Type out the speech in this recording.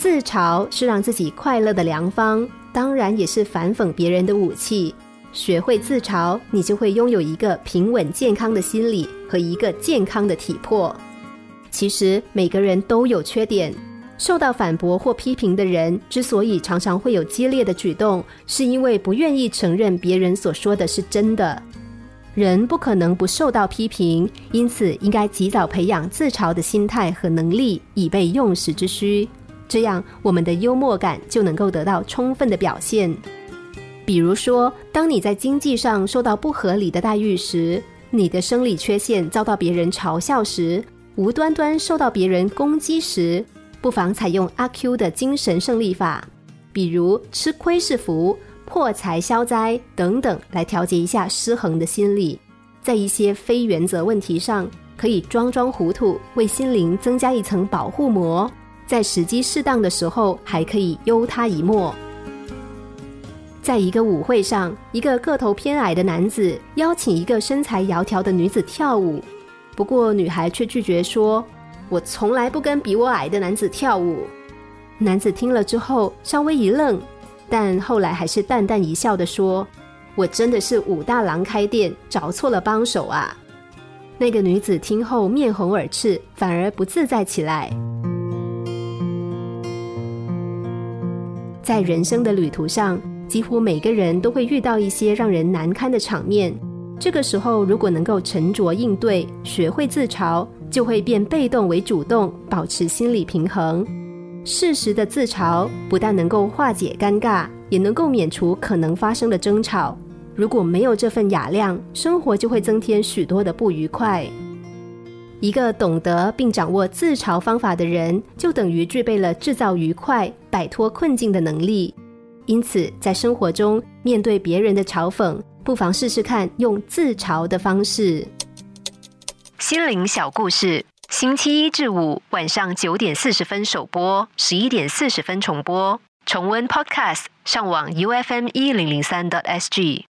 自嘲是让自己快乐的良方，当然也是反讽别人的武器。学会自嘲，你就会拥有一个平稳健康的心理和一个健康的体魄。其实每个人都有缺点，受到反驳或批评的人之所以常常会有激烈的举动，是因为不愿意承认别人所说的是真的。人不可能不受到批评，因此应该及早培养自嘲的心态和能力，以备用时之需。这样，我们的幽默感就能够得到充分的表现。比如说，当你在经济上受到不合理的待遇时，你的生理缺陷遭到别人嘲笑时，无端端受到别人攻击时，不妨采用阿 Q 的精神胜利法，比如吃亏是福、破财消灾等等，来调节一下失衡的心理。在一些非原则问题上，可以装装糊涂，为心灵增加一层保护膜。在时机适当的时候，还可以优他一默。在一个舞会上，一个个头偏矮的男子邀请一个身材窈窕的女子跳舞，不过女孩却拒绝说：“我从来不跟比我矮的男子跳舞。”男子听了之后稍微一愣，但后来还是淡淡一笑的说：“我真的是武大郎开店，找错了帮手啊。”那个女子听后面红耳赤，反而不自在起来。在人生的旅途上，几乎每个人都会遇到一些让人难堪的场面。这个时候，如果能够沉着应对，学会自嘲，就会变被动为主动，保持心理平衡。适时的自嘲不但能够化解尴尬，也能够免除可能发生的争吵。如果没有这份雅量，生活就会增添许多的不愉快。一个懂得并掌握自嘲方法的人，就等于具备了制造愉快、摆脱困境的能力。因此，在生活中面对别人的嘲讽，不妨试试看用自嘲的方式。心灵小故事，星期一至五晚上九点四十分首播，十一点四十分重播。重温 Podcast，上网 U F M 一零零三 t S G。